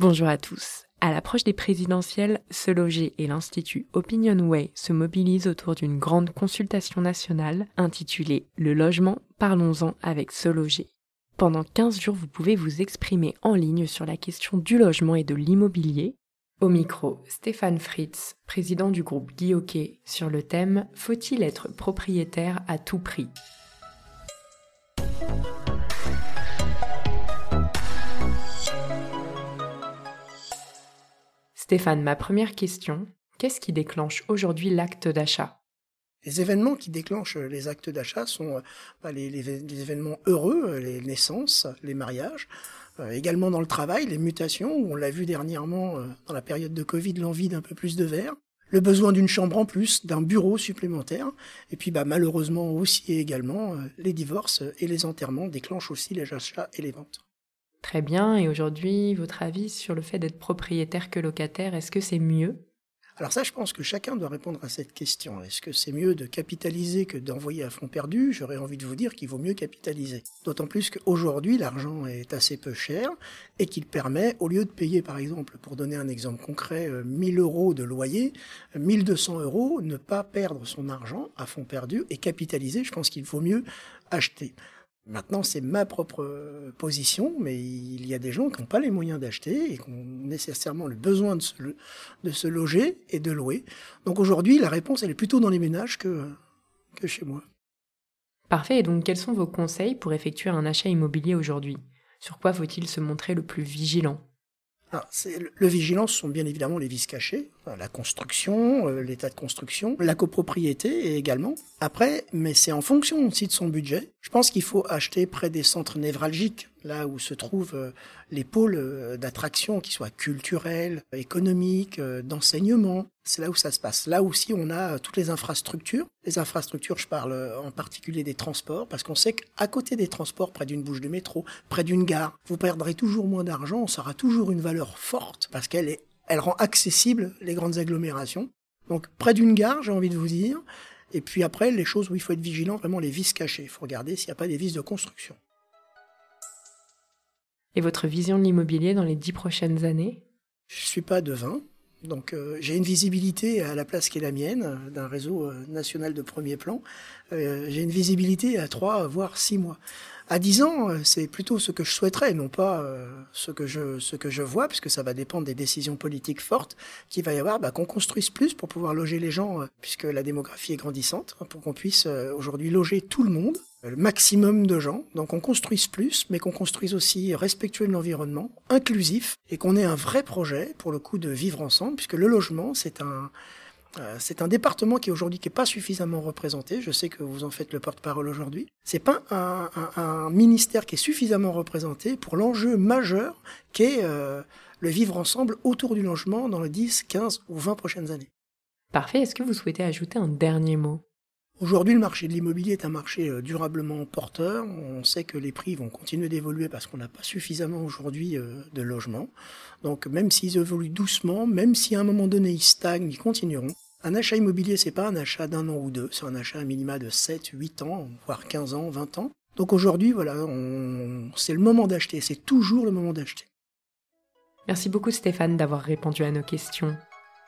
Bonjour à tous. À l'approche des présidentielles, Se Loger et l'Institut Opinionway se mobilisent autour d'une grande consultation nationale intitulée Le logement, parlons-en avec Se Loger. Pendant 15 jours, vous pouvez vous exprimer en ligne sur la question du logement et de l'immobilier. Au micro, Stéphane Fritz, président du groupe Guy sur le thème Faut-il être propriétaire à tout prix? Stéphane, ma première question, qu'est-ce qui déclenche aujourd'hui l'acte d'achat? Les événements qui déclenchent les actes d'achat sont euh, bah, les, événements heureux, euh, les naissances, les mariages, euh, également dans le travail, les mutations, où on l'a vu dernièrement dans la période de Covid, l'envie d'un peu plus de verre, le besoin d'une chambre en plus, d'un bureau supplémentaire, et puis bah, malheureusement aussi et également les divorces et les enterrements déclenchent aussi les achats et les ventes. Très bien. Et aujourd'hui, votre avis sur le fait d'être propriétaire que locataire, est-ce que c'est mieux? Alors ça, je pense que chacun doit répondre à cette question. Est-ce que c'est mieux de capitaliser que d'envoyer à fond perdu? J'aurais envie de vous dire qu'il vaut mieux capitaliser. D'autant plus qu'aujourd'hui, l'argent est assez peu cher et qu'il permet, au lieu de payer, par exemple, pour donner un exemple concret, 1000 euh, euros de loyer, 1200 euros, ne pas perdre son argent à fond perdu et capitaliser. Je pense qu'il vaut mieux acheter. Maintenant, c'est ma propre position, mais il y a des gens qui n'ont pas les moyens d'acheter et qui ont nécessairement le besoin de se, de se loger et de louer. Donc aujourd'hui, la réponse, elle est plutôt dans les ménages que, que chez moi. Parfait. Et donc, quels sont vos conseils pour effectuer un achat immobilier aujourd'hui? Sur quoi faut-il se montrer le plus vigilant? Ah, le vigilance sont bien évidemment les vices cachés, la construction, euh, l'état de construction, la copropriété également. Après, mais c'est en fonction aussi de son budget. Je pense qu'il faut acheter près des centres névralgiques là où se trouvent euh, les pôles euh, d'attraction, qui soient culturels, économiques, euh, d'enseignement. C'est là où ça se passe. Là aussi, on a toutes les infrastructures. Les infrastructures, je parle en particulier des transports, parce qu'on sait qu'à côté des transports, près d'une bouche de métro, près d'une gare, vous perdrez toujours moins d'argent, ça aura toujours une valeur forte, parce qu'elle est, elle rend accessible les grandes agglomérations. Donc, près d'une gare, j'ai envie de vous dire. Et puis après, les choses où il faut être vigilant, vraiment les vis cachés. Il faut regarder s'il n'y a pas des vis de construction. Et votre vision de l'immobilier dans les dix prochaines années? Je ne suis pas devin. Donc euh, j'ai une visibilité à la place qui est la mienne, euh, d'un réseau euh, national de premier plan. j'ai une visibilité à trois, voire six mois. À dix ans, c'est plutôt ce que je souhaiterais, non pas ce que je ce que je vois, puisque ça va dépendre des décisions politiques fortes qu'il va y avoir, bah, qu'on construise plus pour pouvoir loger les gens, puisque la démographie est grandissante, hein, pour qu'on puisse aujourd'hui loger tout le monde le maximum de gens. Donc on construise plus, mais qu'on construise aussi respectueux de l'environnement, inclusif, et qu'on ait un vrai projet pour le coup de vivre ensemble, puisque le logement, c'est un, euh, c'est un département qui aujourd'hui qui est pas suffisamment représenté. Je sais que vous en faites le porte-parole aujourd'hui. C'est pas un, un, ministère qui est suffisamment représenté pour l'enjeu majeur qu'est euh, le vivre ensemble autour du logement dans les 10, 15 ou 20 prochaines années. Parfait. Est-ce que vous souhaitez ajouter un dernier mot? Aujourd'hui, le marché de l'immobilier est un marché euh, durablement porteur. On sait que les prix vont continuer d'évoluer parce qu'on n'a pas suffisamment aujourd'hui euh, de logements. Donc, même s'ils évoluent doucement, même si à un moment donné ils stagnent, ils continueront. Un achat immobilier, c'est pas un achat d'un an ou deux, c'est un achat à minima de 7, 8 ans, voire 15 ans, 20 ans. Donc aujourd'hui, voilà, c'est le moment d'acheter, c'est toujours le moment d'acheter. Merci beaucoup Stéphane d'avoir répondu à nos questions.